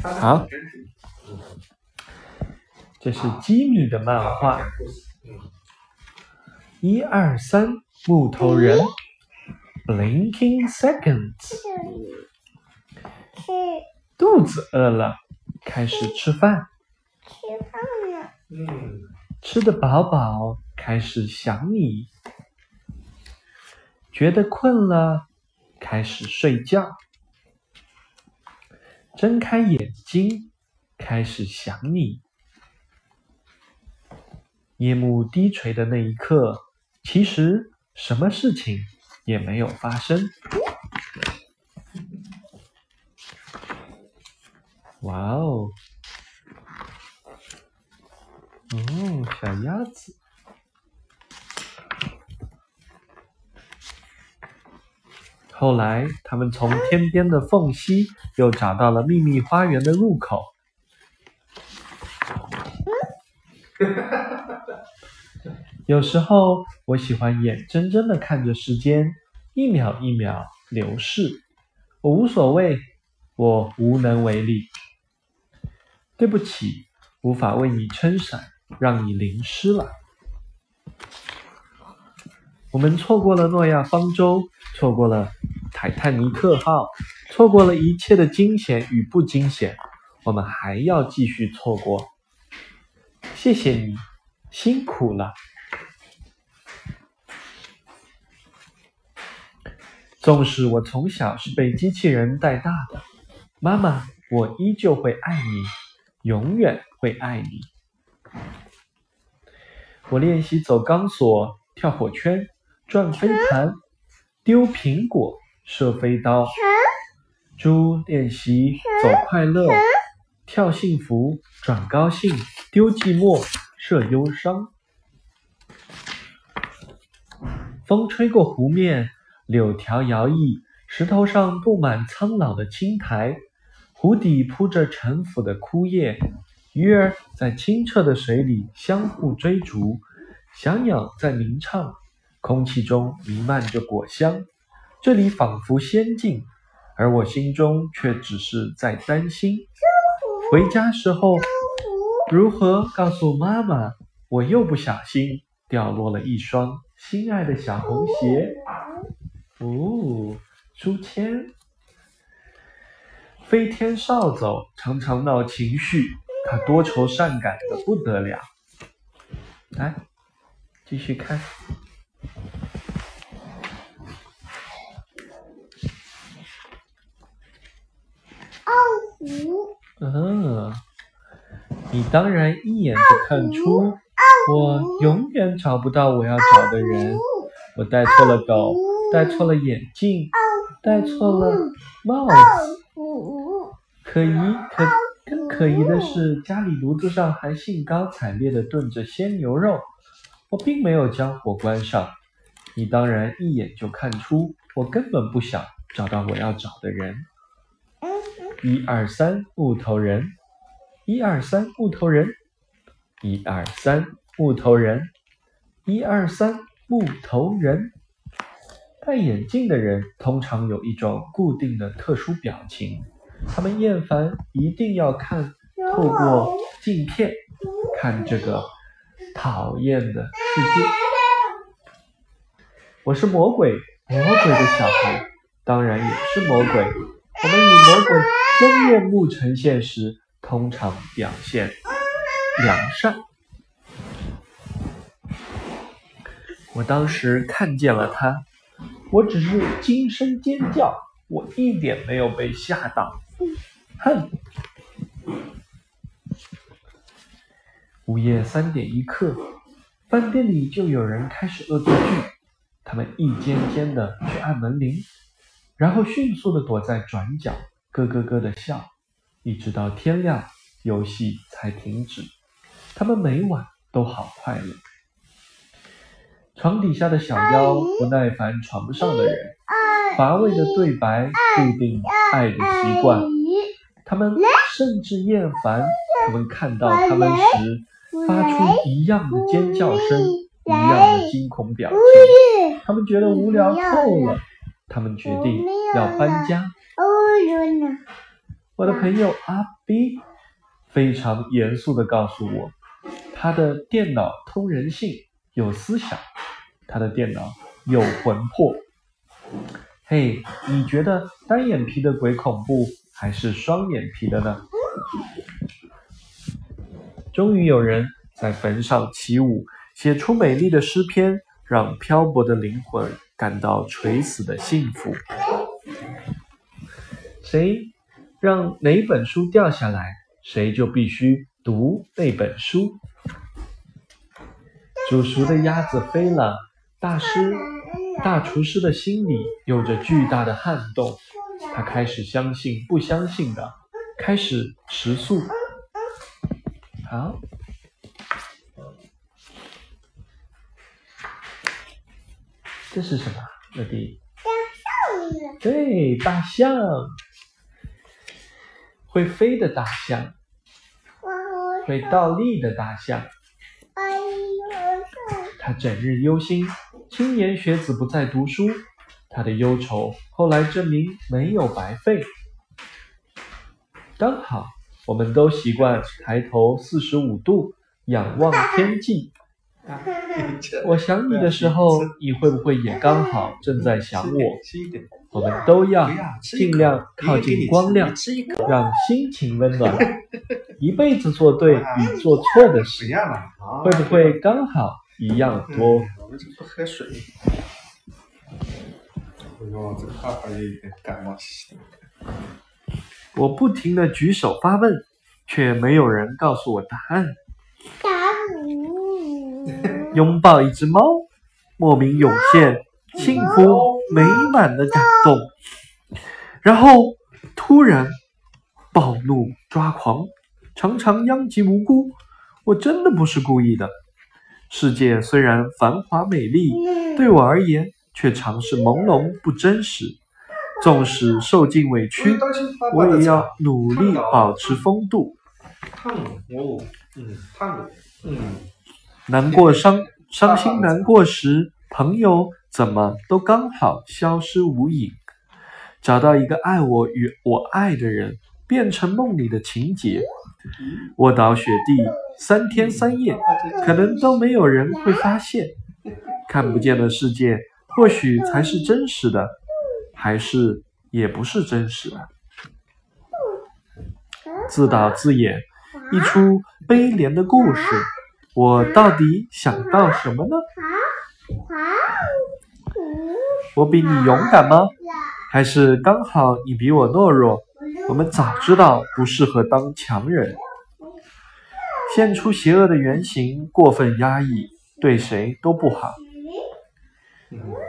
好，这是吉米的漫画。一二三，木头人，Blinking Seconds。肚子饿了，开始吃饭，吃饭了，嗯，吃得饱饱，开始想你。觉得困了，开始睡觉。睁开眼睛，开始想你。夜幕低垂的那一刻，其实什么事情也没有发生。哇哦！哦，小鸭子。后来，他们从天边的缝隙又找到了秘密花园的入口。有时候，我喜欢眼睁睁的看着时间一秒一秒流逝，我无所谓，我无能为力。对不起，无法为你撑伞，让你淋湿了。我们错过了诺亚方舟，错过了泰坦尼克号，错过了一切的惊险与不惊险，我们还要继续错过。谢谢你，辛苦了。纵使我从小是被机器人带大的，妈妈，我依旧会爱你，永远会爱你。我练习走钢索、跳火圈、转飞盘、丢苹果、射飞刀。猪练习走快乐、跳幸福、转高兴、丢寂寞、射忧伤。风吹过湖面。柳条摇曳，石头上布满苍老的青苔，湖底铺着沉腐的枯叶，鱼儿在清澈的水里相互追逐，小鸟在鸣唱，空气中弥漫着果香，这里仿佛仙境，而我心中却只是在担心，回家时候如何告诉妈妈，我又不小心掉落了一双心爱的小红鞋。哦，书签。飞天扫帚常常闹情绪，他多愁善感的不得了。来，继续看。嗯，你当然一眼就看出，我永远找不到我要找的人。我戴错了狗。戴错了眼镜，戴错了帽子。可疑，可更可疑的是，家里炉子上还兴高采烈地炖着鲜牛肉。我并没有将火关上，你当然一眼就看出，我根本不想找到我要找的人。一二三，木头人。一二三，木头人。一二三，木头人。一二三，木头人。戴眼镜的人通常有一种固定的特殊表情，他们厌烦一定要看透过镜片看这个讨厌的世界。我是魔鬼，魔鬼的小孩当然也是魔鬼。我们以魔鬼真面目呈现时，通常表现良善。我当时看见了他。我只是惊声尖叫，我一点没有被吓到。哼！午夜三点一刻，饭店里就有人开始恶作剧。他们一间间的去按门铃，然后迅速的躲在转角，咯咯咯的笑，一直到天亮，游戏才停止。他们每晚都好快乐。床底下的小妖不耐烦床上的人，乏味的对白注定爱的习惯。他们甚至厌烦他们看到他们时发出一样的尖叫声，一样的惊恐表情。他们觉得无聊透了，他们决定要搬家。我的朋友阿 B 非常严肃地告诉我，他的电脑通人性，有思想，他的电脑有魂魄。嘿，你觉得单眼皮的鬼恐怖还是双眼皮的呢？终于有人在坟上起舞，写出美丽的诗篇，让漂泊的灵魂感到垂死的幸福。谁让哪本书掉下来，谁就必须读那本书。煮熟的鸭子飞了，大师、大厨师的心里有着巨大的撼动，他开始相信不相信的，开始食素。好，这是什么？乐迪？对，大象，会飞的大象，会倒立的大象。他整日忧心，青年学子不再读书，他的忧愁后来证明没有白费。刚好，我们都习惯抬头四十五度仰望天际。我想你的时候，你会不会也刚好正在想我？我们都要尽量靠近光亮，让心情温暖。一辈子做对与做错的事，会不会刚好一样多？我们这不喝水。哎呦，这爸爸也有点感冒兮兮的。我不停的举手发问，却没有人告诉我答案。拥抱一只猫，莫名涌现幸福美满的感动，然后突然暴怒抓狂，常常殃及无辜。我真的不是故意的。世界虽然繁华美丽，对我而言却常是朦胧不真实。纵使受尽委屈，我也要努力保持风度。烫哦，嗯，嗯。难过、伤伤心、难过时，朋友怎么都刚好消失无影。找到一个爱我与我爱的人，变成梦里的情节。卧倒雪地三天三夜，可能都没有人会发现。看不见的世界，或许才是真实的，还是也不是真实的。自导自演一出悲怜的故事。我到底想到什么呢？我比你勇敢吗？还是刚好你比我懦弱？我们早知道不适合当强人。现出邪恶的原型，过分压抑，对谁都不好。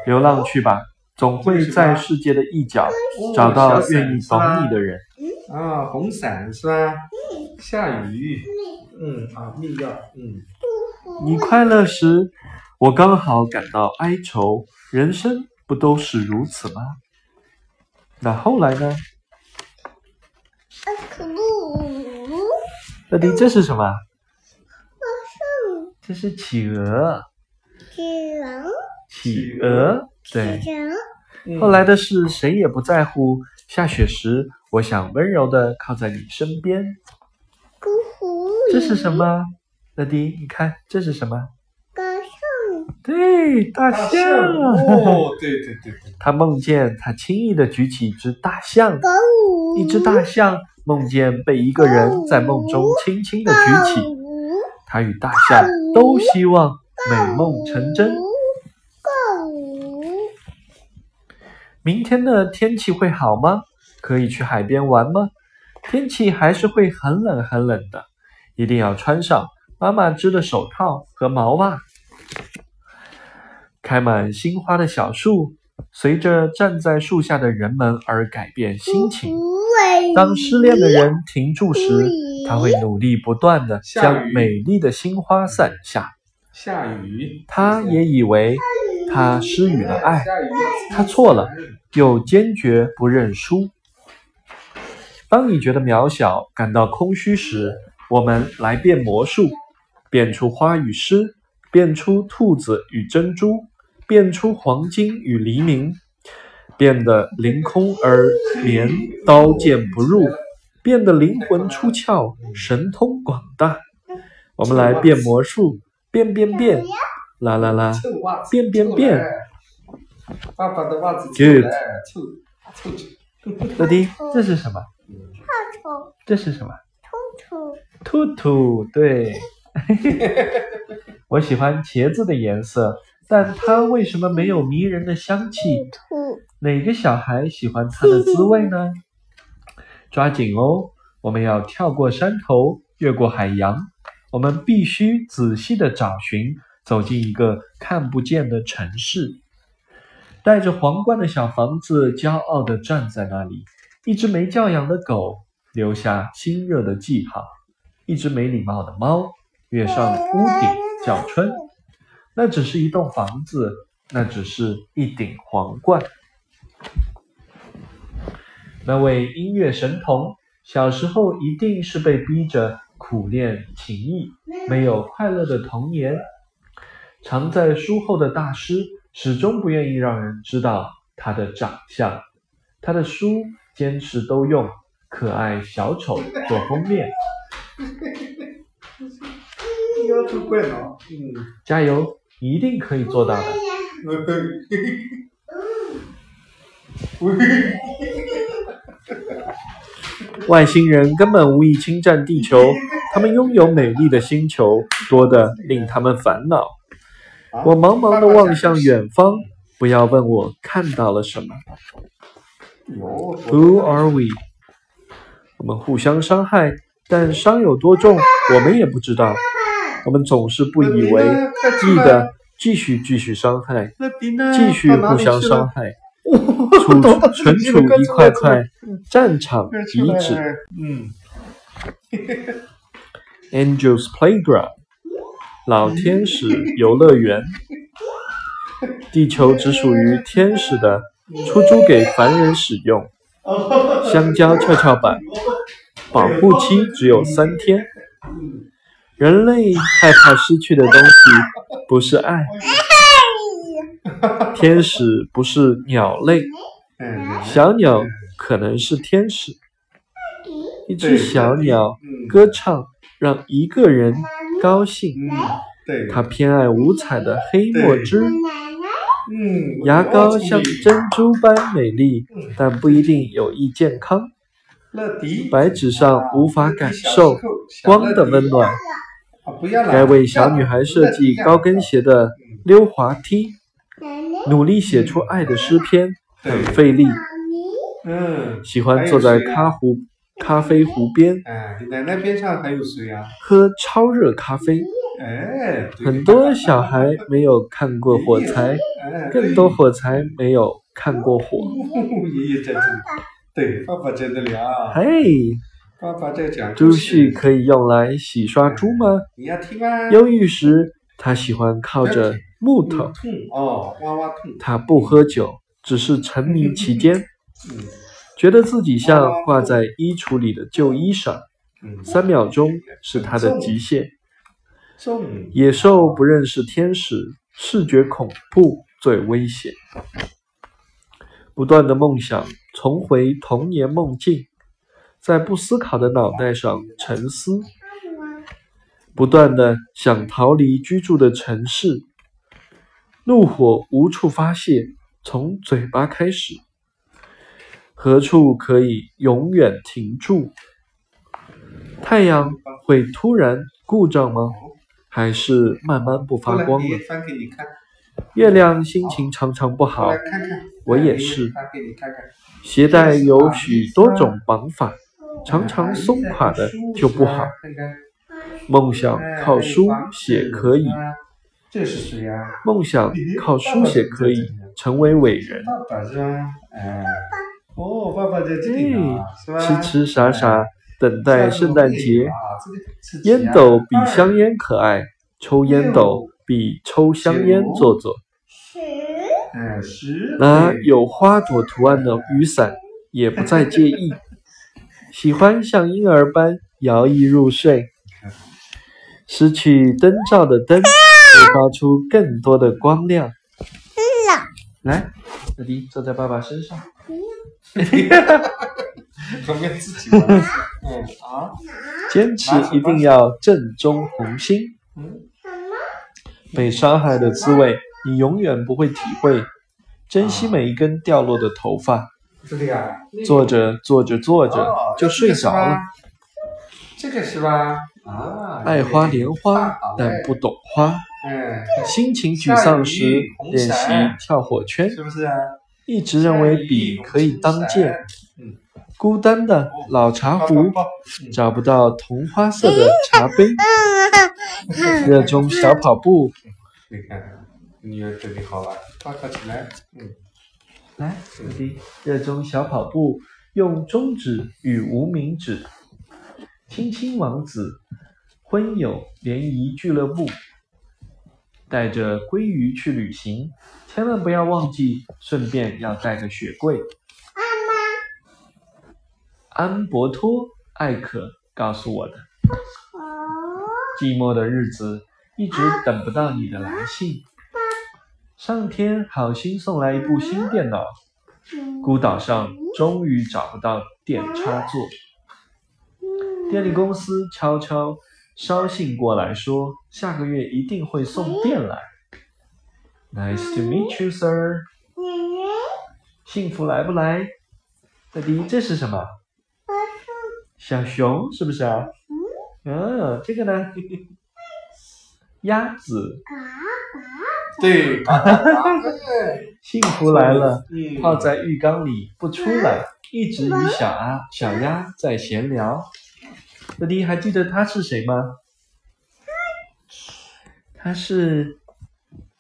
流浪去吧，总会在世界的一角找到愿意懂你的人。啊，红伞是吧？下雨。嗯，啊，蜜药。嗯。你快乐时，我刚好感到哀愁。人生不都是如此吗？那后来呢？可不。乐迪，这是什么？这是。这是企鹅。企鹅。企鹅。对。后来的事谁也不在乎。下雪时，我想温柔的靠在你身边。这是什么？乐迪，你看这是什么？大象。对，大象。哦，对对对。他梦见他轻易的举起一只大象。一只大象梦见被一个人在梦中轻轻的举起。他与大象都希望美梦成真。明天的天气会好吗？可以去海边玩吗？天气还是会很冷很冷的，一定要穿上。妈妈织的手套和毛袜，开满新花的小树，随着站在树下的人们而改变心情。当失恋的人停住时，他会努力不断的将美丽的新花散下。下雨，他也以为他施予了爱，他错了，又坚决不认输。当你觉得渺小、感到空虚时，我们来变魔术。变出花与诗，变出兔子与珍珠，变出黄金与黎明，变得凌空而眠刀剑不入，变得灵魂出窍，神通广大。我们来变魔术，变变变，啦啦啦，变变变。爸爸的袜子臭臭臭臭。乐迪，这是什么？臭虫这是什么？兔兔对。我喜欢茄子的颜色，但它为什么没有迷人的香气？兔哪个小孩喜欢它的滋味呢？抓紧哦，我们要跳过山头，越过海洋，我们必须仔细的找寻，走进一个看不见的城市。戴着皇冠的小房子骄傲地站在那里，一只没教养的狗留下亲热的记号，一只没礼貌的猫跃上屋顶叫春。那只是一栋房子，那只是一顶皇冠。那位音乐神童小时候一定是被逼着苦练琴艺，没有快乐的童年。藏在书后的大师始终不愿意让人知道他的长相，他的书坚持都用可爱小丑做封面。要出怪了，嗯。加油，一定可以做到的。外星人根本无意侵占地球，他们拥有美丽的星球，多得令他们烦恼。我茫茫的望向远方，不要问我看到了什么。Who are we？我们互相伤害，但伤有多重，我们也不知道。我们总是不以为意的继续继续伤害，继续互相伤害，处存储一块块战场遗址。嗯，Angels Playground，老天使游乐园。地球只属于天使的，出租给凡人使用。香蕉跷跷板，保护期只有三天。人类害怕失去的东西不是爱，天使不是鸟类，嗯，小鸟可能是天使。一只小鸟歌唱，让一个人高兴。嗯，对，它偏爱五彩的黑墨汁，嗯，牙膏像珍珠般美丽，但不一定有益健康。白纸上无法感受光的温暖。该为小女孩设计高跟鞋的溜滑梯，努力写出爱的诗篇，很费力。喜欢坐在咖壶咖啡壶边，喝超热咖啡。哎，很多小孩没有看过火柴，更多火柴没有看过火。爷爷在这里，对，爸爸在这里啊，嘿，爸爸在讲猪故事，须可以用来洗刷猪吗？你要听吗？忧郁时，他喜欢靠着木头。痛哦，哇哇痛，他不喝酒，只是沉迷其间，嗯觉得自己像挂在衣橱里的旧衣裳。嗯，三秒钟是他的极限。重，野兽不认识天使，视觉恐怖最危险。不断的梦想重回童年梦境，在不思考的脑袋上沉思，不断的想逃离居住的城市，怒火无处发泄，从嘴巴开始。何处可以永远停住？太阳会突然故障吗？还是慢慢不发，光了月亮心情常常不好我也哎是鞋带有许多种绑法，常常松垮的就不好。梦想靠书写可以，梦想靠书写可以成为伟人。爸爸？哦，爸爸在这，痴痴傻傻等待圣诞节，烟斗比香烟可爱，抽烟斗比抽香烟做作。拿有花朵图案的雨伞也不再介意，喜欢像婴儿般摇曳入睡。失去灯罩的灯会发出更多的光亮。来，乐迪坐在爸爸身上。我们要自己玩。嗯啊，坚持一定要正中红心。嗯，什么？被伤害的滋味，你永远不会体会。珍惜每一根掉落的头发。这里啊，做着坐着坐着哦就睡着了。这个是吧？啊，爱花莲花，但不懂花。嗯，心情沮丧时练习跳火圈，是不是啊？一直认为笔可以当剑。嗯，孤单的老茶壶找不到同花色的茶杯，热衷小跑步。你看，女儿准备好了，抱抱起来。嗯，来，小弟，热衷小跑步，用中指与无名指。亲亲王子，婚友联谊俱乐部，带着鲑鱼去旅行，千万不要忘记，顺便要带个雪柜。安博托艾可告诉我的，哦，寂寞的日子一直等不到你的来信。上天好心送来一部新电脑，孤岛上终于找不到电插座。电力公司悄悄捎信过来说，下个月一定会送电来。Nice to meet you, sir。幸福来不来？弟弟，这是什么？小熊是不是啊？嗯，这个呢？鸭子，啊对，幸福来了，嗯，泡在浴缸里不出来，一直与小鸭小鸭在闲聊。弟弟还记得他是谁吗？他是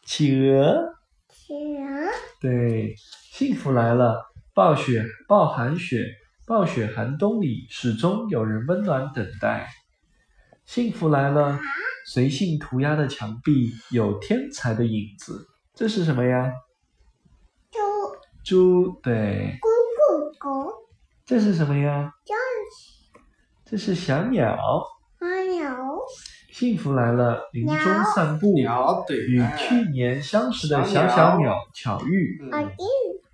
企鹅。企鹅，对，幸福来了，暴雪暴寒雪，暴雪寒冬里，始终有人温暖等待。幸福来了，随性涂鸦的墙壁有天才的影子。这是什么呀？猪猪。对，咕咕咕，这是什么呀？叫这是小鸟。幸福来了，林中散步，鸟对，与哎去年相识的小小鸟巧遇。嗯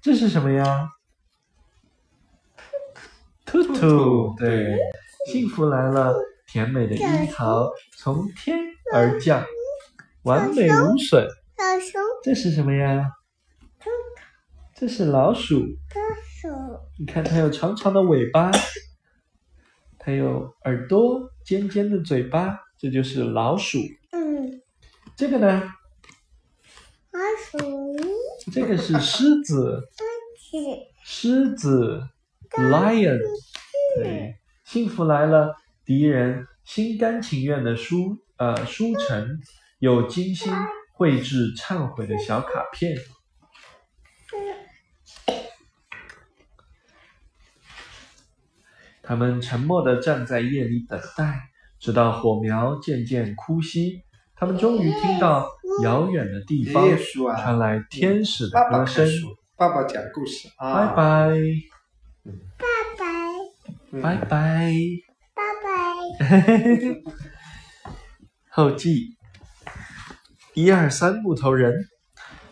这是什么呀？兔兔，对，幸福来了，甜美的樱桃从天而降，完美无损。这是什么呀？这是老鼠，老鼠，你看它有长长的尾巴，它有耳朵，尖尖的嘴巴，这就是老鼠。嗯，这个呢？老鼠这个是狮子，狮子狮子，lion。对，幸福来了，敌人心甘情愿的输呃输成，有精心绘制忏悔的小卡片。他们沉默地站在夜里等待，直到火苗渐渐枯熄。他们终于听到遥远的地方传来天使的爸爸歌声爸爸讲故事拜啊，拜，拜拜拜。拜拜，后记：一二三木头人。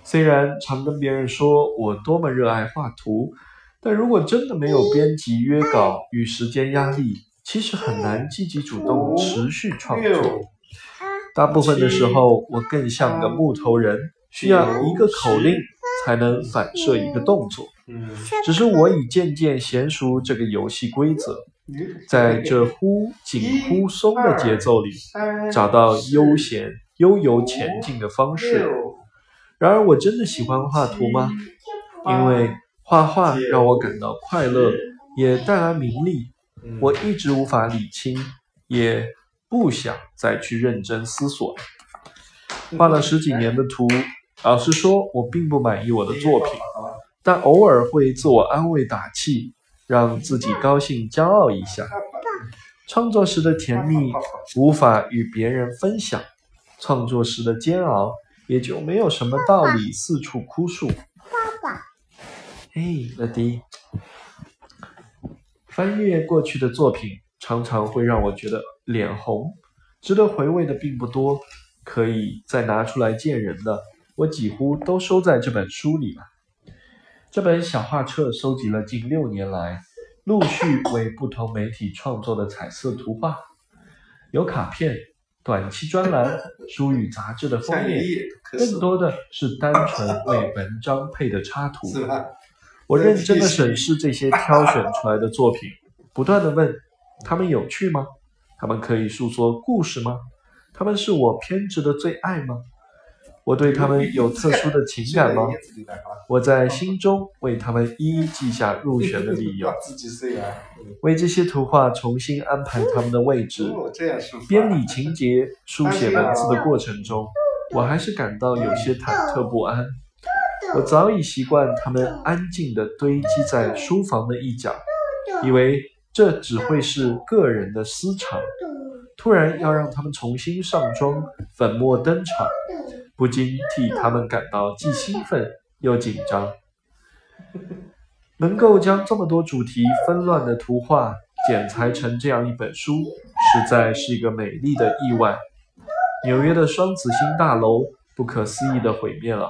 虽然常跟别人说我多么热爱画图，但如果真的没有编辑约稿与时间压力，其实很难积极主动持续创作。大部分的时候，我更像个木头人，需要一个口令才能反射一个动作。嗯，只是我已渐渐娴熟这个游戏规则，在这忽紧忽松的节奏里，找到悠闲悠游前进的方式。然而，我真的喜欢画图吗？因为画画让我感到快乐，也带来名利。嗯我一直无法理清，也不想再去认真思索。画了十几年的图，老实说，我并不满意我的作品，但偶尔会自我安慰打气，让自己高兴骄傲一下。创作时的甜蜜无法与别人分享，创作时的煎熬也就没有什么道理四处哭诉。爸爸，嘿，乐迪，翻阅过去的作品，常常会让我觉得脸红。值得回味的并不多，可以再拿出来见人的，我几乎都收在这本书里了。这本小画册收集了近六年来陆续为不同媒体创作的彩色图画，有卡片、短期专栏、书与杂志的封面，更多的是单纯为文章配的插图。我认真的审视这些挑选出来的作品，不断的问：他们有趣吗？他们可以诉说故事吗？他们是我偏执的最爱吗？我对他们有特殊的情感吗？我在心中为他们一一记下入选的理由，为这些图画重新安排他们的位置，编理情节、书写文字的过程中，我还是感到有些忐忑不安。我早已习惯他们安静地堆积在书房的一角，以为这只会是个人的私藏。突然要让他们重新上妆、粉墨登场。不禁替他们感到既兴奋又紧张。能够将这么多主题纷乱的图画剪裁成这样一本书，实在是一个美丽的意外。纽约的双子星大楼不可思议地毁灭了。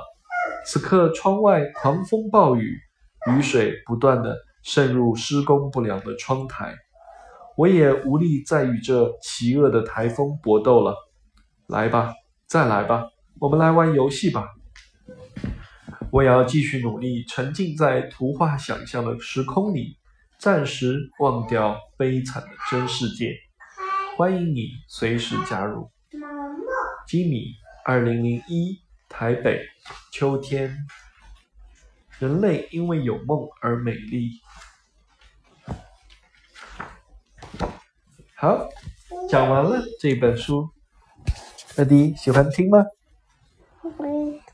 此刻，窗外狂风暴雨，雨水不断地渗入施工不良的窗台。我也无力再与这奇恶的台风搏斗了。来吧，再来吧。我们来玩游戏吧。我要继续努力，沉浸在图画想象的时空里，暂时忘掉悲惨的真世界。欢迎你随时加入。吉米，二零零一，台北，秋天。人类因为有梦而美丽。好，讲完了这本书。乐迪喜欢听吗？Bye.